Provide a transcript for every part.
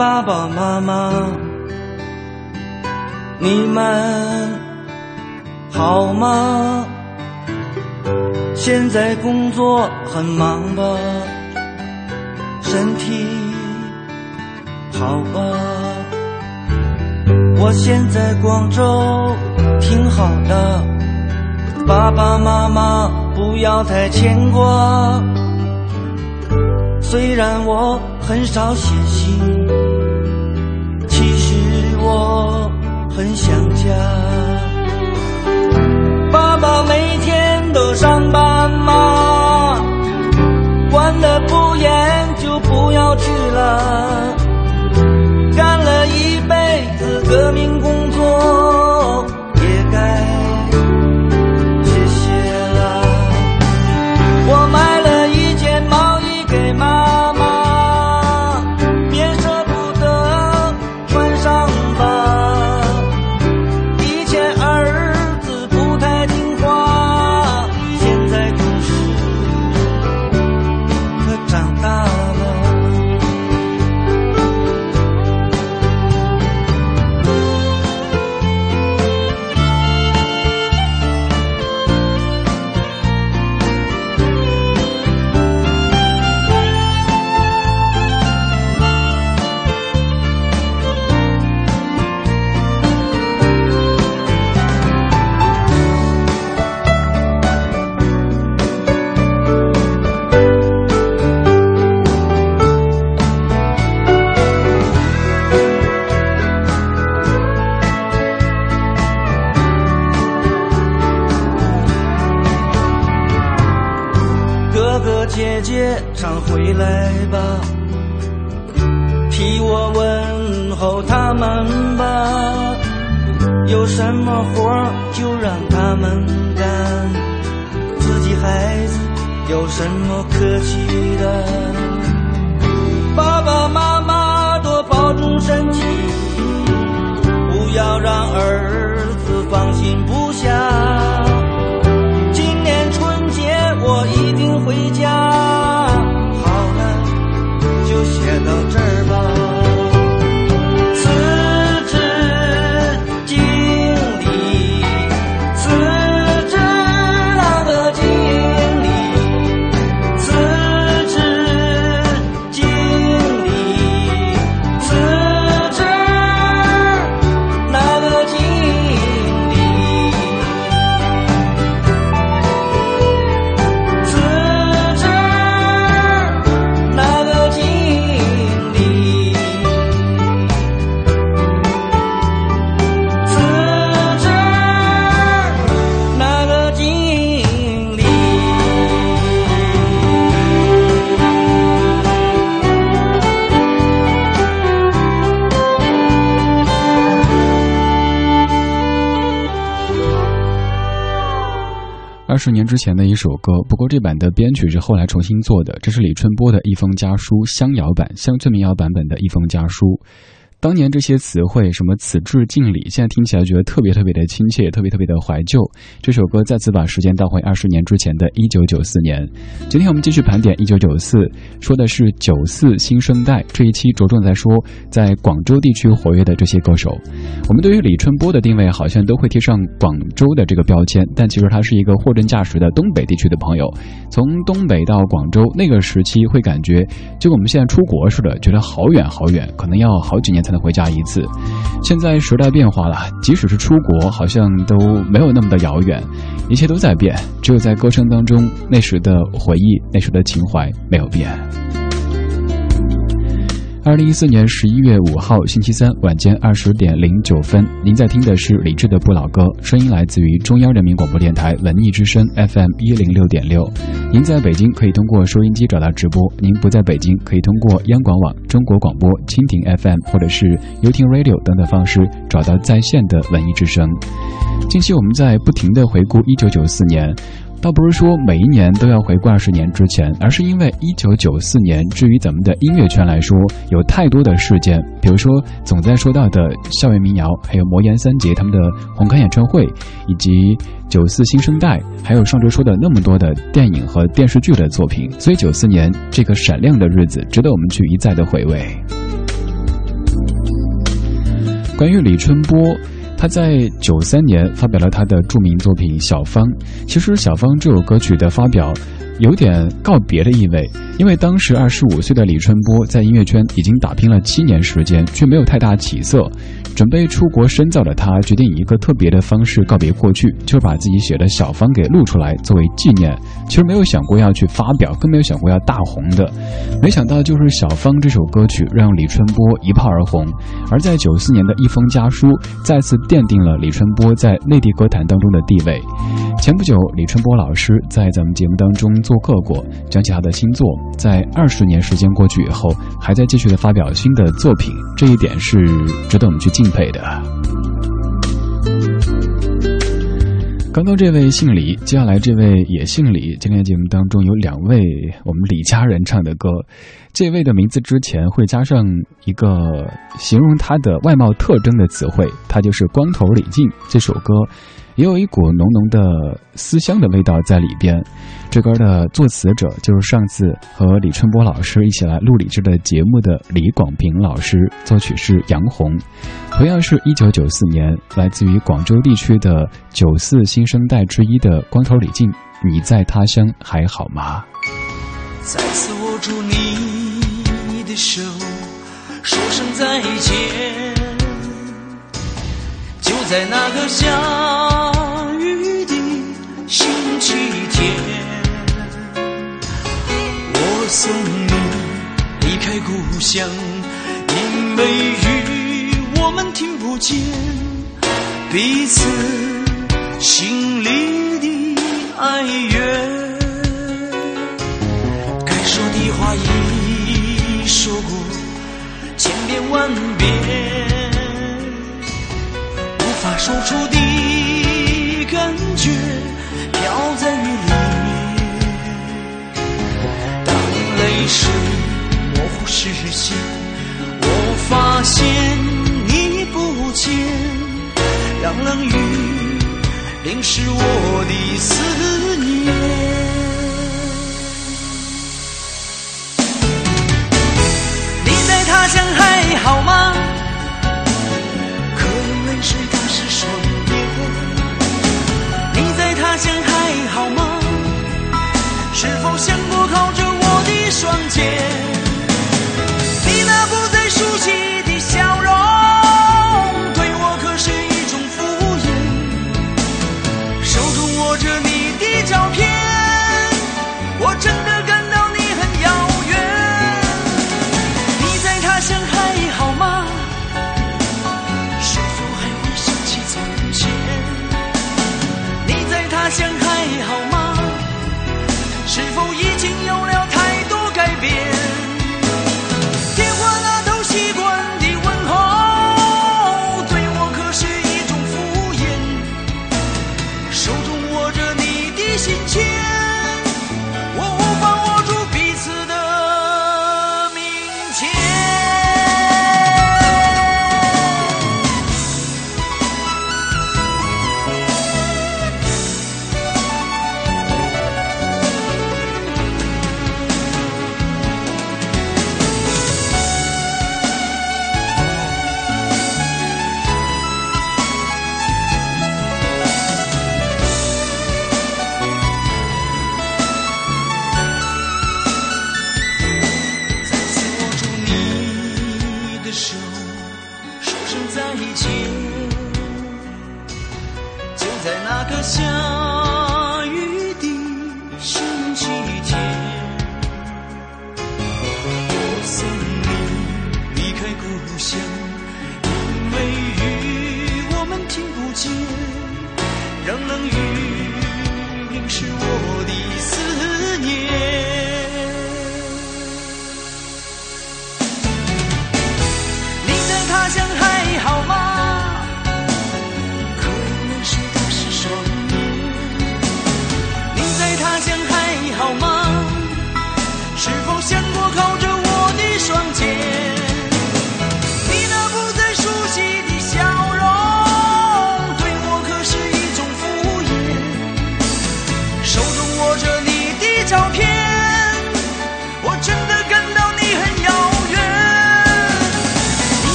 爸爸妈妈，你们好吗？现在工作很忙吧？身体好吧？我现在广州挺好的，爸爸妈妈不要太牵挂。虽然我很少写信，其实我很想家。爸爸每天都上班吗？管得不严就不要去了。干了一辈子革命工作，就写十年之前的一首歌，不过这版的编曲是后来重新做的。这是李春波的一封家书乡谣版，乡村民谣版本的一封家书。当年这些词汇，什么此致敬礼，现在听起来觉得特别特别的亲切，特别特别的怀旧。这首歌再次把时间倒回二十年之前的一九九四年。今天我们继续盘点一九九四，说的是九四新生代。这一期着重在说在广州地区活跃的这些歌手。我们对于李春波的定位好像都会贴上广州的这个标签，但其实他是一个货真价实的东北地区的朋友。从东北到广州那个时期，会感觉就跟我们现在出国似的，觉得好远好远，可能要好几年才能回家一次。现在时代变化了，即使是出国，好像都没有那么的遥远，一切都在变，只有在歌声当中那时的回忆、那时的情怀没有变。二零一四年十一月五号星期三晚间二十点零九分，您在听的是李志的不老歌，声音来自于中央人民广播电台文艺之声 FM 一零六点六。您在北京可以通过收音机找到直播，您不在北京可以通过央广网、中国广播、蜻蜓 FM 或者是 y o u t Radio 等等方式找到在线的文艺之声。近期我们在不停的回顾一九九四年。倒不是说每一年都要回顾二十年之前，而是因为一九九四年，至于咱们的音乐圈来说，有太多的事件，比如说总在说到的校园民谣，还有魔岩三杰他们的红磡演唱会，以及九四新生代，还有上周说的那么多的电影和电视剧的作品，所以九四年这个闪亮的日子，值得我们去一再的回味。关于李春波。他在九三年发表了他的著名作品《小芳》。其实，《小芳》这首歌曲的发表有点告别的意味，因为当时二十五岁的李春波在音乐圈已经打拼了七年时间，却没有太大起色。准备出国深造的他，决定以一个特别的方式告别过去，就是把自己写的小芳给录出来作为纪念。其实没有想过要去发表，更没有想过要大红的。没想到就是小芳这首歌曲让李春波一炮而红，而在九四年的一封家书再次奠定了李春波在内地歌坛当中的地位。前不久，李春波老师在咱们节目当中做客过，讲起他的新作，在二十年时间过去以后，还在继续的发表新的作品，这一点是值得我们去敬。佩的。刚刚这位姓李，接下来这位也姓李。今天节目当中有两位我们李家人唱的歌，这位的名字之前会加上一个形容他的外貌特征的词汇，他就是光头李靖。这首歌。也有一股浓浓的思乡的味道在里边。这歌的作词者就是上次和李春波老师一起来录李志的节目的李广平老师，作曲是杨红。同样是一九九四年，来自于广州地区的九四新生代之一的光头李靖，你在他乡还好吗？再次握住你的手，说声再见。就在那个下送你离开故乡，因为雨我们听不见彼此心里的哀怨。该说的话已说过千遍万遍。视线，我发现你不见，让冷雨淋湿我的思念。你在他乡还好吗？可有泪水打湿。双眼，你在他乡还好吗？是否想过靠着我的双肩？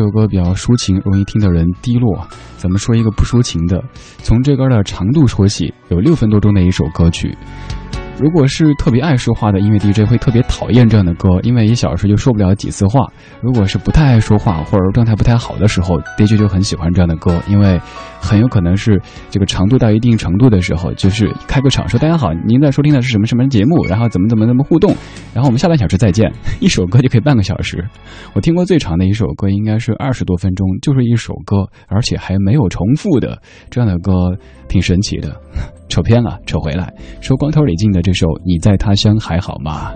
这首歌比较抒情，容易听的人低落。咱们说一个不抒情的，从这歌的长度说起，有六分多钟的一首歌曲。如果是特别爱说话的音乐 DJ，会特别讨厌这样的歌，因为一小时就说不了几次话。如果是不太爱说话或者状态不太好的时候，DJ 就很喜欢这样的歌，因为很有可能是这个长度到一定程度的时候，就是开个场说大家好，您在收听的是什么什么节目，然后怎么怎么怎么互动，然后我们下半小时再见。一首歌就可以半个小时。我听过最长的一首歌应该是二十多分钟，就是一首歌，而且还没有重复的，这样的歌挺神奇的。扯偏了，扯回来，说光头李静的这首《你在他乡还好吗》。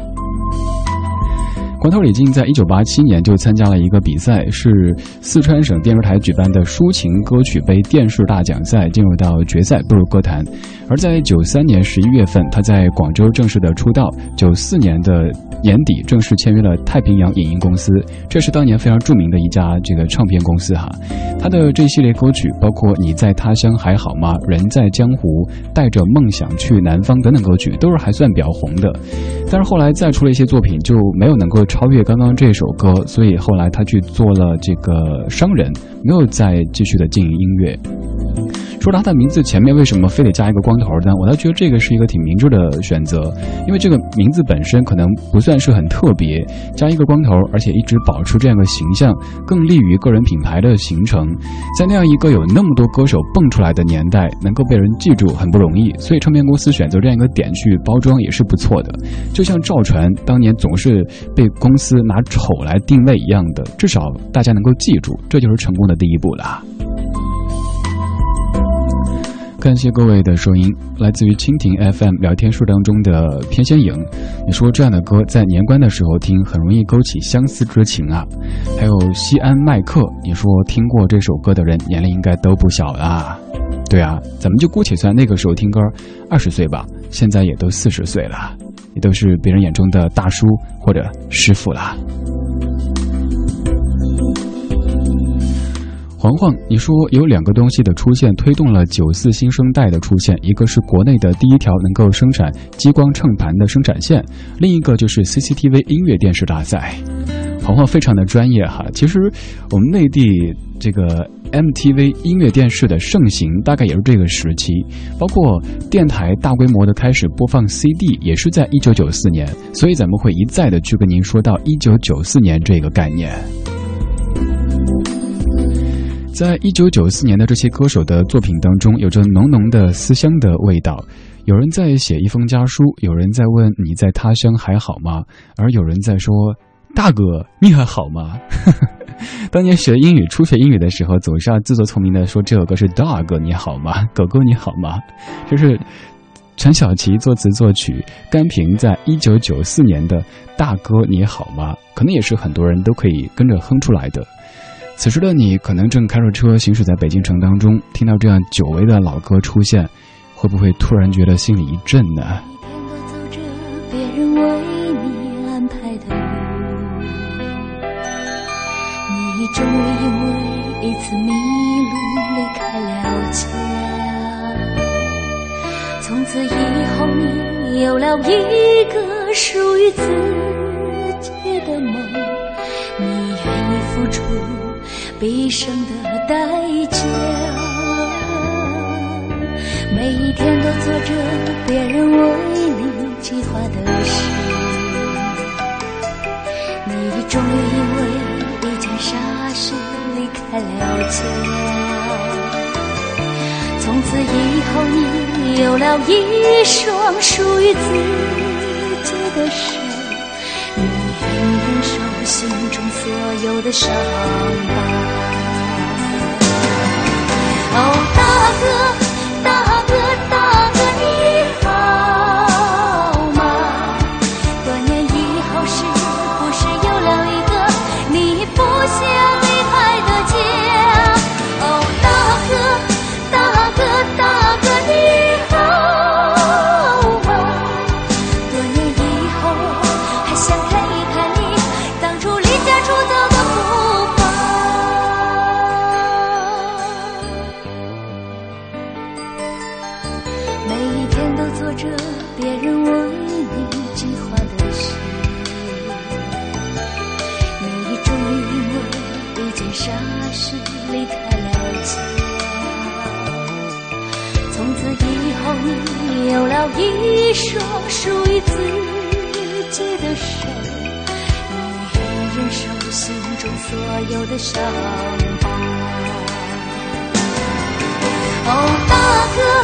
光头李静在一九八七年就参加了一个比赛，是四川省电视台举办的抒情歌曲杯电视大奖赛，进入到决赛步入歌坛。而在九三年十一月份，他在广州正式的出道。九四年的年底，正式签约了太平洋影音公司，这是当年非常著名的一家这个唱片公司哈。他的这系列歌曲，包括《你在他乡还好吗》《人在江湖》《带着梦想去南方》等等歌曲，都是还算比较红的。但是后来再出了一些作品，就没有能够超越刚刚这首歌，所以后来他去做了这个商人，没有再继续的经营音乐。说他的名字前面为什么非得加一个光头呢？我倒觉得这个是一个挺明智的选择，因为这个名字本身可能不算是很特别，加一个光头，而且一直保持这样的形象，更利于个人品牌的形成。在那样一个有那么多歌手蹦出来的年代，能够被人记住很不容易，所以唱片公司选择这样一个点去包装也是不错的。就像赵传当年总是被公司拿丑来定位一样的，至少大家能够记住，这就是成功的第一步了。感谢各位的收音，来自于蜻蜓 FM 聊天树当中的偏仙影。你说这样的歌在年关的时候听，很容易勾起相思之情啊。还有西安麦克，你说听过这首歌的人年龄应该都不小啦。对啊，咱们就姑且算那个时候听歌二十岁吧，现在也都四十岁了，也都是别人眼中的大叔或者师傅啦。黄黄，你说有两个东西的出现推动了九四新生代的出现，一个是国内的第一条能够生产激光秤盘的生产线，另一个就是 CCTV 音乐电视大赛。黄黄非常的专业哈。其实我们内地这个 MTV 音乐电视的盛行，大概也是这个时期，包括电台大规模的开始播放 CD，也是在一九九四年。所以咱们会一再的去跟您说到一九九四年这个概念。在一九九四年的这些歌手的作品当中，有着浓浓的思乡的味道。有人在写一封家书，有人在问你在他乡还好吗？而有人在说：“大哥，你还好吗？” 当年学英语、初学英语的时候，总是要自作聪明的说这首歌是 “dog 你好吗？狗狗你好吗？”这是陈小奇作词作曲，甘平在一九九四年的《大哥你好吗》，可能也是很多人都可以跟着哼出来的。此时的你可能正开着车行驶在北京城当中，听到这样久违的老歌出现，会不会突然觉得心里一震呢？你，终于因为一次迷路离开了家。从此以后，你有了一个属于自己毕生的代价，每一天都做着别人为你计划的事。你终于因为一件傻事离开了家，从此以后你有了一双属于自己的手，心中所有的伤疤。哦，大哥，所有的伤疤。哦，大哥。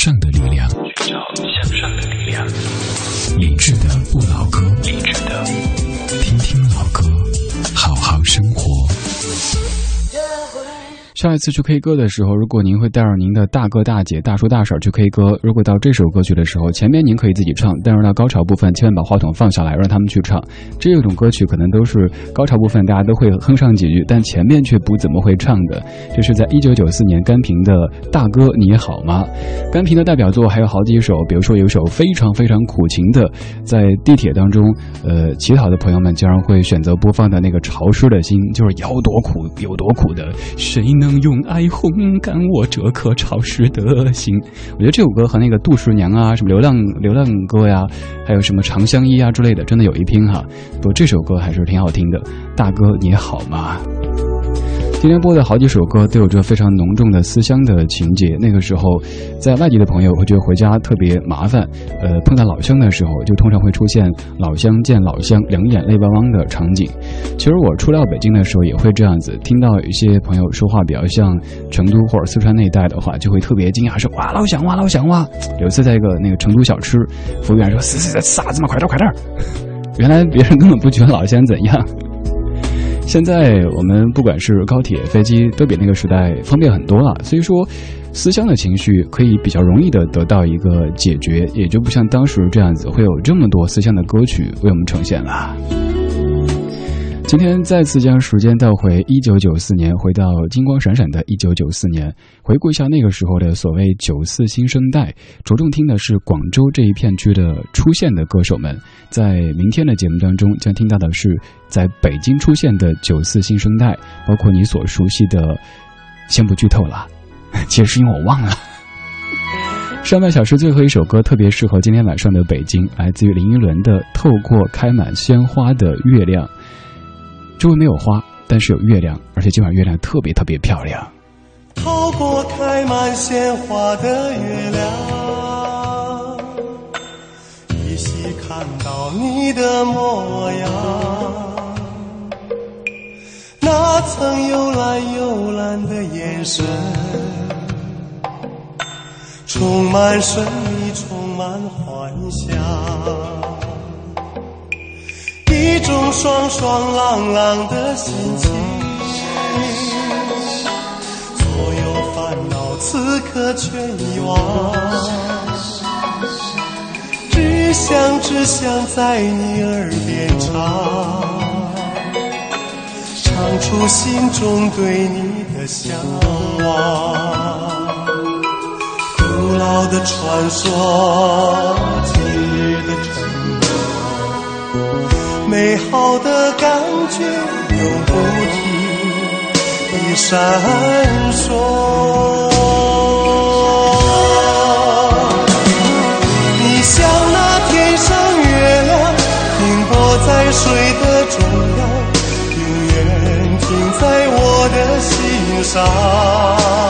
上的力量。下一次去 K 歌的时候，如果您会带着您的大哥大姐、大叔大婶去 K 歌，如果到这首歌曲的时候，前面您可以自己唱，但是到高潮部分，千万把话筒放下来，让他们去唱。这种歌曲可能都是高潮部分大家都会哼上几句，但前面却不怎么会唱的。这是在一九九四年甘平的《大哥你好吗》。甘平的代表作还有好几首，比如说有一首非常非常苦情的，在地铁当中，呃，乞讨的朋友们经常会选择播放的那个《潮湿的心》，就是有多苦有多苦的，谁用爱烘干我这颗潮湿的心。我觉得这首歌和那个杜十娘啊，什么流浪流浪歌呀，还有什么长相依啊之类的，真的有一拼哈。不过这首歌还是挺好听的。大哥你好吗？今天播的好几首歌都有着非常浓重的思乡的情节。那个时候，在外地的朋友会觉得回家特别麻烦，呃，碰到老乡的时候，就通常会出现老乡见老乡，两眼泪汪汪的场景。其实我初到北京的时候也会这样子，听到一些朋友说话比较像成都或者四川那一带的话，就会特别惊讶，说哇老乡哇老乡哇。有一次在一个那个成都小吃，服务员说啥子嘛，快点快点。原来别人根本不觉得老乡怎样。现在我们不管是高铁、飞机，都比那个时代方便很多了。所以说，思乡的情绪可以比较容易的得到一个解决，也就不像当时这样子会有这么多思乡的歌曲为我们呈现了。今天再次将时间倒回一九九四年，回到金光闪闪的一九九四年，回顾一下那个时候的所谓九四新生代，着重听的是广州这一片区的出现的歌手们。在明天的节目当中，将听到的是在北京出现的九四新生代，包括你所熟悉的，先不剧透了，其实是因为我忘了。上半小时最后一首歌特别适合今天晚上的北京，来自于林依轮的《透过开满鲜花的月亮》。周围没有花，但是有月亮，而且今晚月亮特别特别漂亮。透过开满鲜花的月亮，依稀看到你的模样。那曾幽蓝幽蓝的眼神，充满神秘，充满幻想。一种爽爽朗朗的心情，所有烦恼此刻全遗忘，只想只想在你耳边唱，唱出心中对你的向往。古老的传说，美好的感觉永不停地闪烁。你像那天上月亮，停泊在水的中央，永远停在我的心上。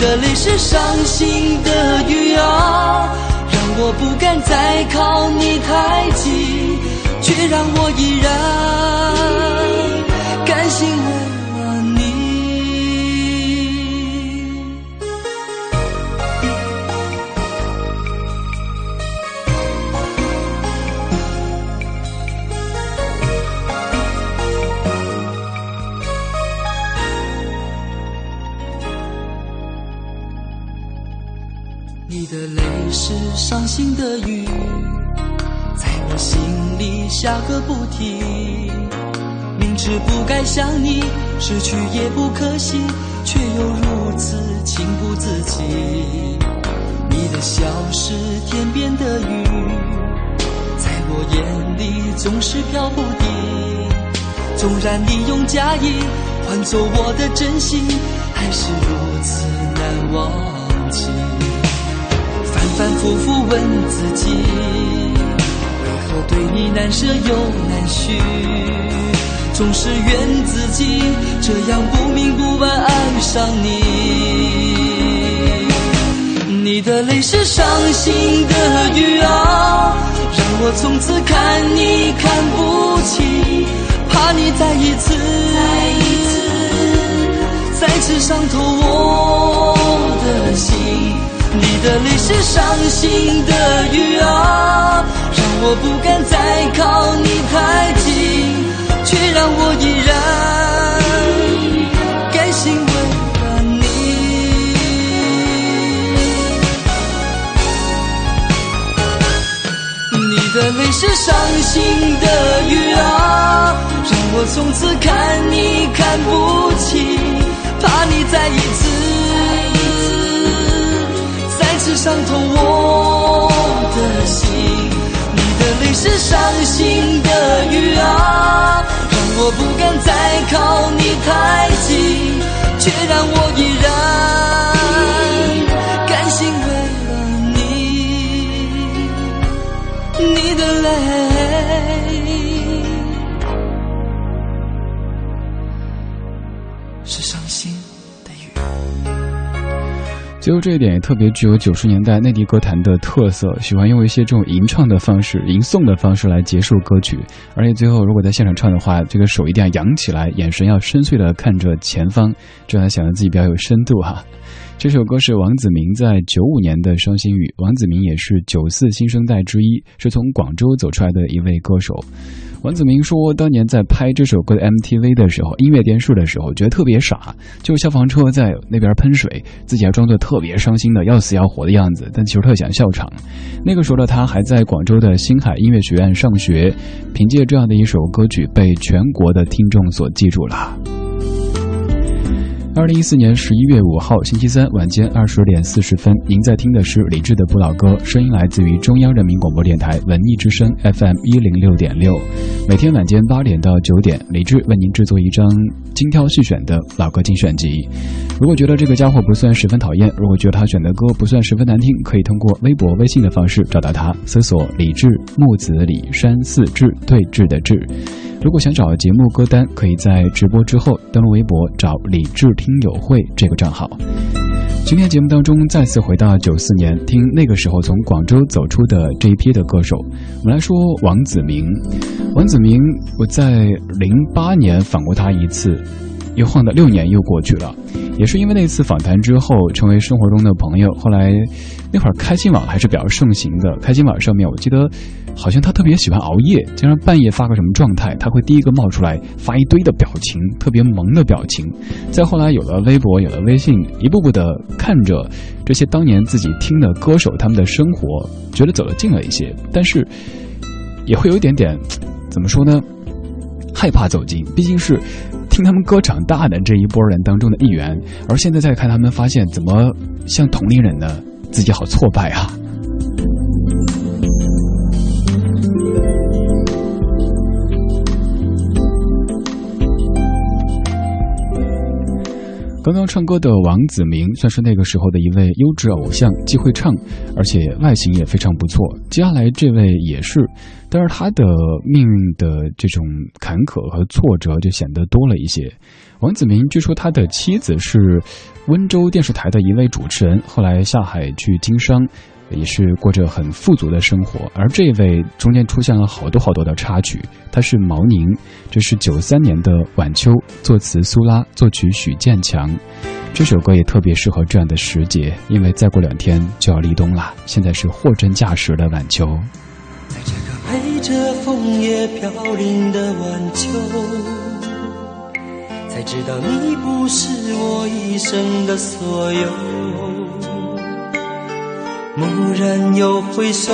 的泪是伤心的雨啊。让我不敢再靠你太近，却让我依然甘心失去也不可惜，却又如此情不自禁。你的笑是天边的云，在我眼里总是飘不定。纵然你用假意换走我的真心，还是如此难忘记。反反复复问自己，为何对你难舍又难续？总是怨自己这样不明不白爱上你。你的泪是伤心的雨啊，让我从此看你看不清，怕你再一次再次伤透我的心。你的泪是伤心的雨啊，让我不敢再靠你太近，却让我依然甘心为了你。你的泪是伤心的雨啊，让我从此看你看不起，怕你再一次。是伤透我的心，你的泪是伤心的雨啊，我不敢再靠你太近，却让我依然甘心为了你，你的泪。最后这一点也特别具有九十年代内地歌坛的特色，喜欢用一些这种吟唱的方式、吟诵的方式来结束歌曲，而且最后如果在现场唱的话，这个手一定要扬起来，眼神要深邃的看着前方，这样显得自己比较有深度哈。这首歌是王子明在九五年的《伤心雨》，王子明也是九四新生代之一，是从广州走出来的一位歌手。王子明说，当年在拍这首歌的 MTV 的时候，音乐电视的时候，觉得特别傻，就消防车在那边喷水，自己还装作特别伤心的要死要活的样子，但其实特想笑场。那个时候的他还在广州的星海音乐学院上学，凭借这样的一首歌曲被全国的听众所记住了。二零一四年十一月五号星期三晚间二十点四十分，您在听的是李志的不老歌，声音来自于中央人民广播电台文艺之声 FM 一零六点六。每天晚间八点到九点，李志为您制作一张精挑细选的老歌精选集。如果觉得这个家伙不算十分讨厌，如果觉得他选的歌不算十分难听，可以通过微博、微信的方式找到他，搜索“李志木子李山寺志对峙的志”。如果想找节目歌单，可以在直播之后登录微博找“李志听友会”这个账号。今天节目当中再次回到九四年，听那个时候从广州走出的这一批的歌手。我们来说王子明。王子明，我在零八年访过他一次，又晃的六年又过去了。也是因为那次访谈之后，成为生活中的朋友。后来那会儿开心网还是比较盛行的，开心网上面我记得。好像他特别喜欢熬夜，经常半夜发个什么状态，他会第一个冒出来发一堆的表情，特别萌的表情。再后来有了微博，有了微信，一步步的看着这些当年自己听的歌手他们的生活，觉得走得近了一些，但是也会有一点点，怎么说呢？害怕走近，毕竟是听他们歌长大的这一波人当中的一员，而现在再看他们，发现怎么像同龄人呢？自己好挫败啊！刚刚唱歌的王子明算是那个时候的一位优质偶像，既会唱，而且外形也非常不错。接下来这位也是，但是他的命运的这种坎坷和挫折就显得多了一些。王子明据说他的妻子是温州电视台的一位主持人，后来下海去经商。也是过着很富足的生活，而这位中间出现了好多好多的插曲。他是毛宁，这是九三年的《晚秋》，作词苏拉，作曲许建强。这首歌也特别适合这样的时节，因为再过两天就要立冬了。现在是货真价实的晚秋。在这个陪着枫叶飘零的晚秋，才知道你不是我一生的所有。蓦然又回首，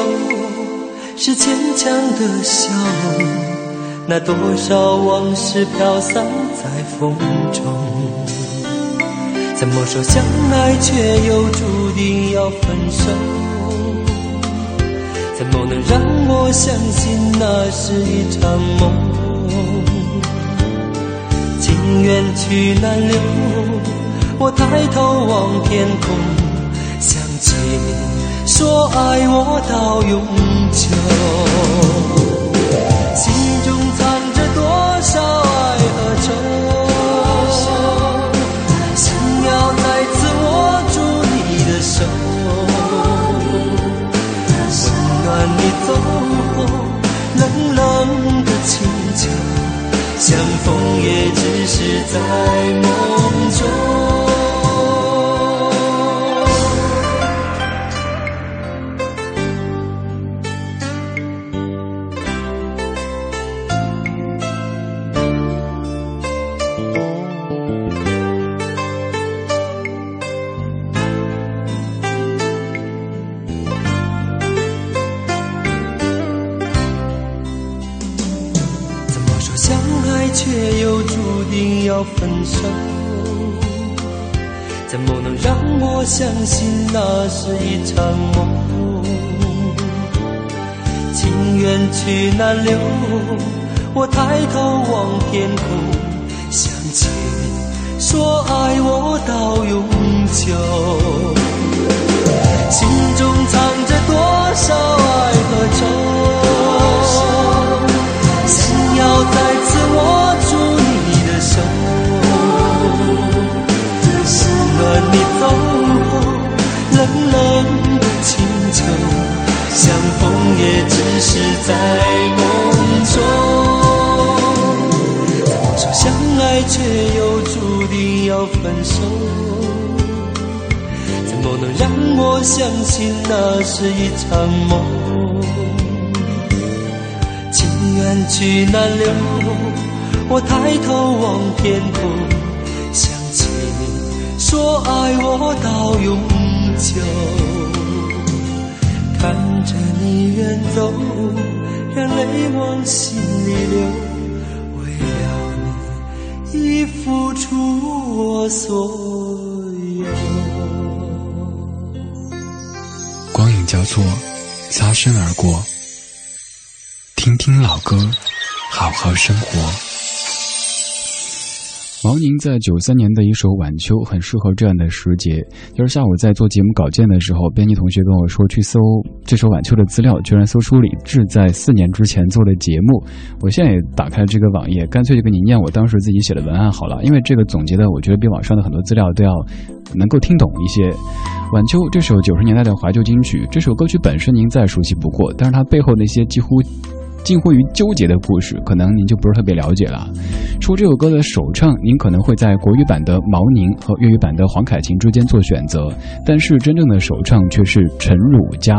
是坚强的笑容。那多少往事飘散在风中，怎么说相爱却又注定要分手？怎么能让我相信那是一场梦？情缘去难留，我抬头望天空，想起你。说爱我到永久，心中藏着多少爱和愁，想要再次握住你的手，温暖你走后冷冷的清秋，相逢也只是在梦中。去难留，我抬头望天空，想起你说爱我到永久，相逢也只是在梦中。怎么说相爱却又注定要分手？怎么能让我相信那是一场梦？情缘去难留，我抬头望天空。想起你说爱我到永久，看着你远走，让泪往心里流，为了你已付出我所有。光影交错，擦身而过。听听老歌，好好生活。毛宁在九三年的一首《晚秋》很适合这样的时节。就是下午在做节目稿件的时候，编辑同学跟我说去搜这首《晚秋》的资料，居然搜出李志在四年之前做的节目。我现在也打开这个网页，干脆就给你念我当时自己写的文案好了，因为这个总结的我觉得比网上的很多资料都要能够听懂一些。《晚秋》这首九十年代的怀旧金曲，这首歌曲本身您再熟悉不过，但是它背后那些几乎。近乎于纠结的故事，可能您就不是特别了解了。出这首歌的首唱，您可能会在国语版的毛宁和粤语版的黄凯芹之间做选择，但是真正的首唱却是陈汝佳。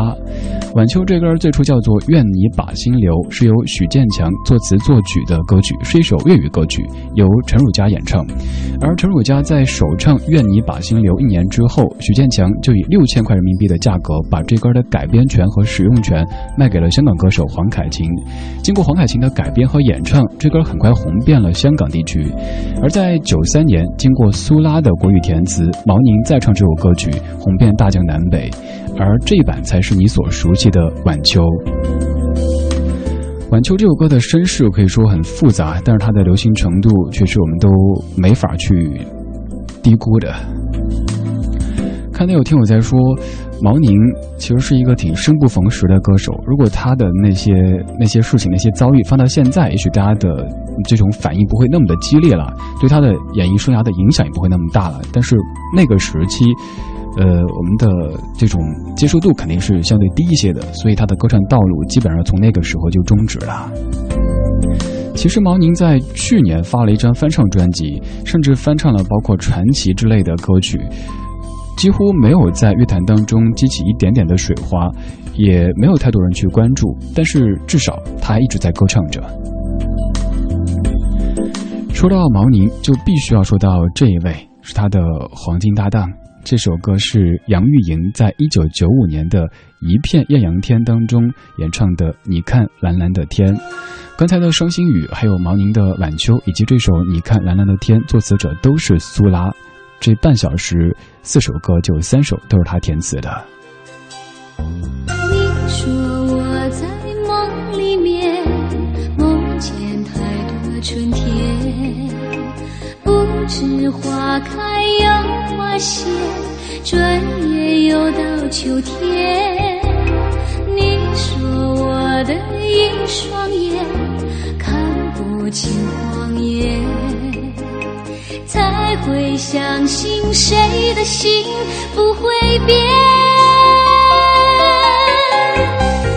晚秋这歌最初叫做《愿你把心留》，是由许建强作词作曲的歌曲，是一首粤语歌曲，由陈汝佳演唱。而陈汝佳在首唱《愿你把心留》一年之后，许建强就以六千块人民币的价格把这歌的改编权和使用权卖给了香港歌手黄凯芹。经过黄凯芹的改编和演唱，这歌很快红遍了香港地区。而在九三年，经过苏拉的国语填词，毛宁再唱这首歌曲，红遍大江南北。而这一版才是你所熟悉的《晚秋》。《晚秋》这首歌的身世可以说很复杂，但是它的流行程度却是我们都没法去低估的。看到有听友在说。毛宁其实是一个挺生不逢时的歌手。如果他的那些那些事情、那些遭遇放到现在，也许大家的这种反应不会那么的激烈了，对他的演艺生涯的影响也不会那么大了。但是那个时期，呃，我们的这种接受度肯定是相对低一些的，所以他的歌唱道路基本上从那个时候就终止了。其实毛宁在去年发了一张翻唱专辑，甚至翻唱了包括传奇之类的歌曲。几乎没有在乐坛当中激起一点点的水花，也没有太多人去关注，但是至少他还一直在歌唱着。说到毛宁，就必须要说到这一位，是他的黄金搭档。这首歌是杨钰莹在一九九五年的一片艳阳天当中演唱的。你看蓝蓝的天，刚才的双星雨，还有毛宁的晚秋，以及这首你看蓝蓝的天，作词者都是苏拉。这半小时，四首歌就三首都是他填词的。你说我在梦里面梦见太多春天，不知花开又花谢，转眼又到秋天。你说我的一双眼看不清谎言。才会相信谁的心不会变。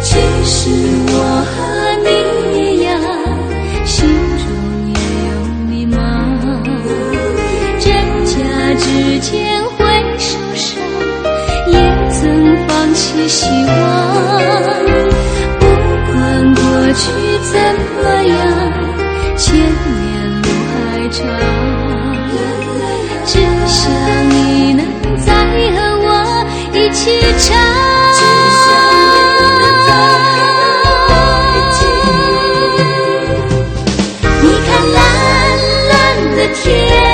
其实我和你一样，心中也有迷茫。真假之间会受伤，也曾放弃希望。不管过去怎唱，你看蓝蓝的天。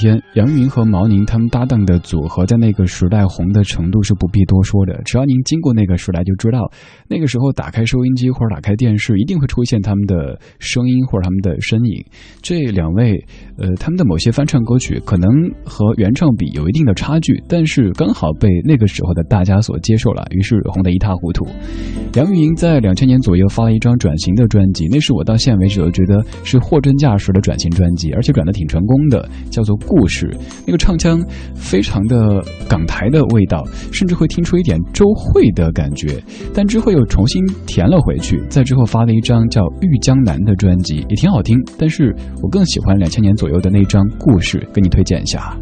天》，杨钰莹和毛宁他们搭档的组合，在那个时代红的程度是不必多说的。只要您经过那个时代，就知道那个时候打开收音机或者打开电视，一定会出现他们的声音或者他们的身影。这两位，呃，他们的某些翻唱歌曲可能和原唱比有一定的差距，但是刚好被那个时候的大家所接受了，于是红得一塌糊涂。杨钰莹在两千年左右发了一张转型的专辑，那是我到现在为止都觉得是货真价实的转型专辑，而且转的挺成功的，叫做《故事》。那个唱腔非常的港台的味道，甚至会听出一点周蕙的感觉，但之后又重新填了回去。在之后发了一张叫《玉江南》的专辑，也挺好听，但是我更喜欢两千年左右的那张《故事》，给你推荐一下。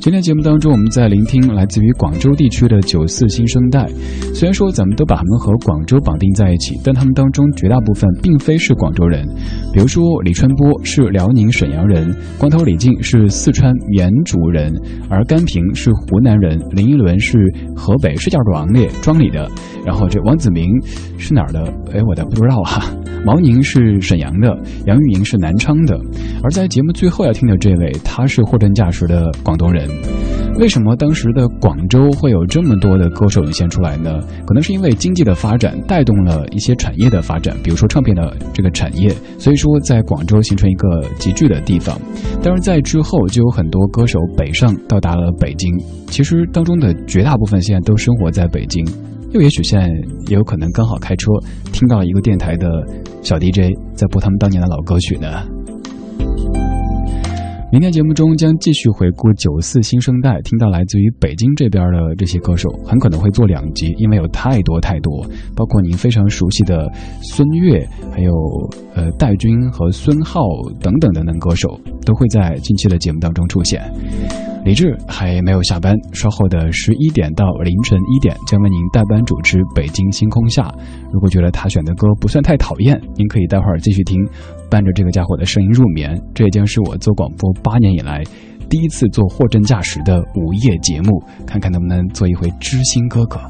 今天节目当中，我们在聆听来自于广州地区的九四新生代。虽然说咱们都把他们和广州绑定在一起，但他们当中绝大部分并非是广州人。比如说李春波是辽宁沈阳人，光头李静是四川绵竹人，而甘平是湖南人，林依轮是河北石家庄的庄里的，然后这王子明是哪儿的？哎，我倒不知道哈、毛宁是沈阳的，杨钰莹是南昌的，而在节目最后要听的这位，他是货真价实的广东人。为什么当时的广州会有这么多的歌手涌现出来呢？可能是因为经济的发展带动了一些产业的发展，比如说唱片的这个产业，所以说在广州形成一个集聚的地方。当然，在之后就有很多歌手北上到达了北京，其实当中的绝大部分现在都生活在北京。又也许现在也有可能刚好开车听到一个电台的小 DJ 在播他们当年的老歌曲呢。明天节目中将继续回顾九四新生代，听到来自于北京这边的这些歌手，很可能会做两集，因为有太多太多，包括您非常熟悉的孙悦，还有呃戴军和孙浩等等等等歌手，都会在近期的节目当中出现。李志还没有下班，稍后的十一点到凌晨一点将为您代班主持《北京星空下》。如果觉得他选的歌不算太讨厌，您可以待会儿继续听，伴着这个家伙的声音入眠。这也将是我做广播八年以来第一次做货真价实的午夜节目，看看能不能做一回知心哥哥。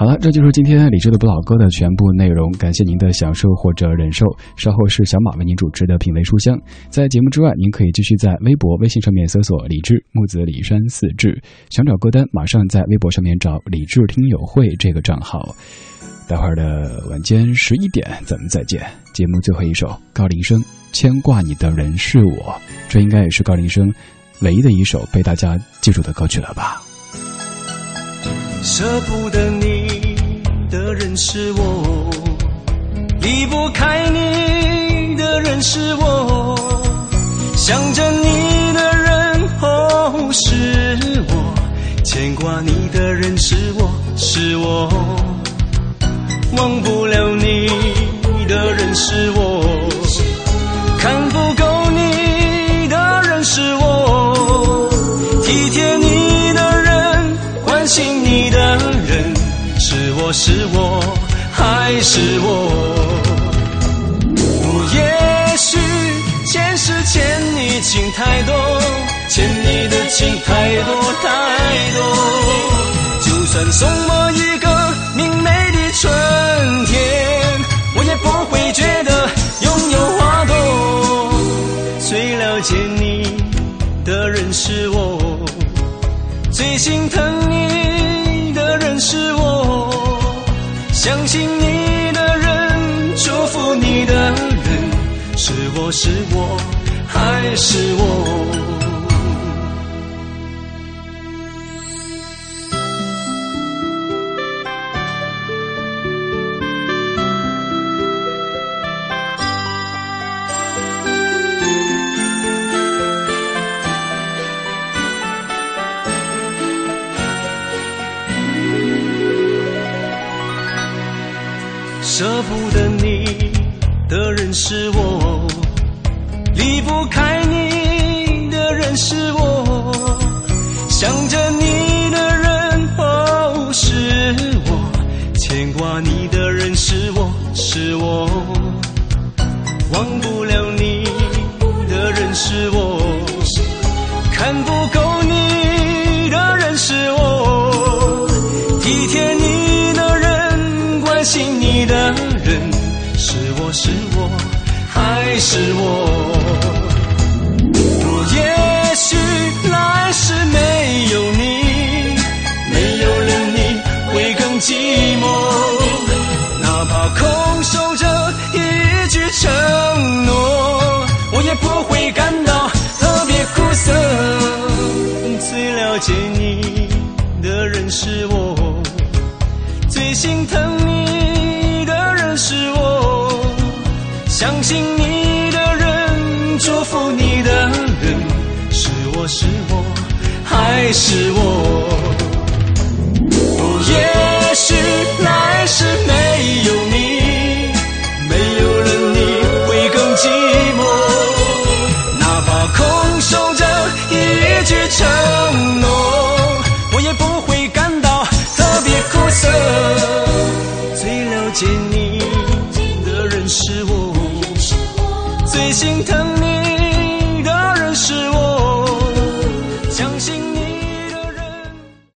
好了，这就是今天理智的不老歌的全部内容。感谢您的享受或者忍受。稍后是小马为您主持的品味书香。在节目之外，您可以继续在微博、微信上面搜索“李志木子李山四志”，想找歌单，马上在微博上面找“李志听友会”这个账号。待会儿的晚间十一点，咱们再见。节目最后一首，高林生《牵挂你的人是我》，这应该也是高林生唯一的一首被大家记住的歌曲了吧。舍不得的人是我，离不开你的人是我，想着你的人哦是我，牵挂你的人是我是我，忘不了你的人是我，是我哦也许前世欠你情太多欠你的情太多太多就算送我一个明媚的春天我也不会觉得拥有花朵。最了解你的人是我最心疼是我还是我？舍不得你的人是我。是我还是我？是我。